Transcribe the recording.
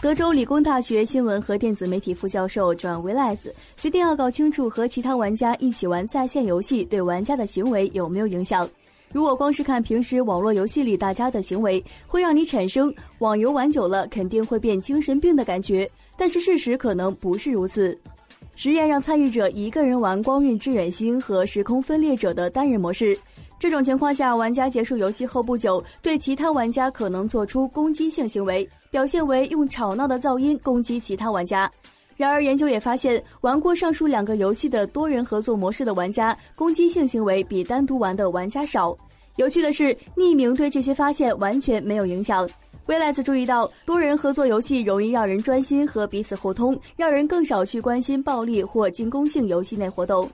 德州理工大学新闻和电子媒体副教授转维莱斯决定要搞清楚和其他玩家一起玩在线游戏对玩家的行为有没有影响。如果光是看平时网络游戏里大家的行为，会让你产生网游玩久了肯定会变精神病的感觉。但是事实可能不是如此。实验让参与者一个人玩《光晕之远星》和《时空分裂者》的单人模式。这种情况下，玩家结束游戏后不久，对其他玩家可能做出攻击性行为，表现为用吵闹的噪音攻击其他玩家。然而，研究也发现，玩过上述两个游戏的多人合作模式的玩家，攻击性行为比单独玩的玩家少。有趣的是，匿名对这些发现完全没有影响。威莱兹注意到，多人合作游戏容易让人专心和彼此互通，让人更少去关心暴力或进攻性游戏内活动。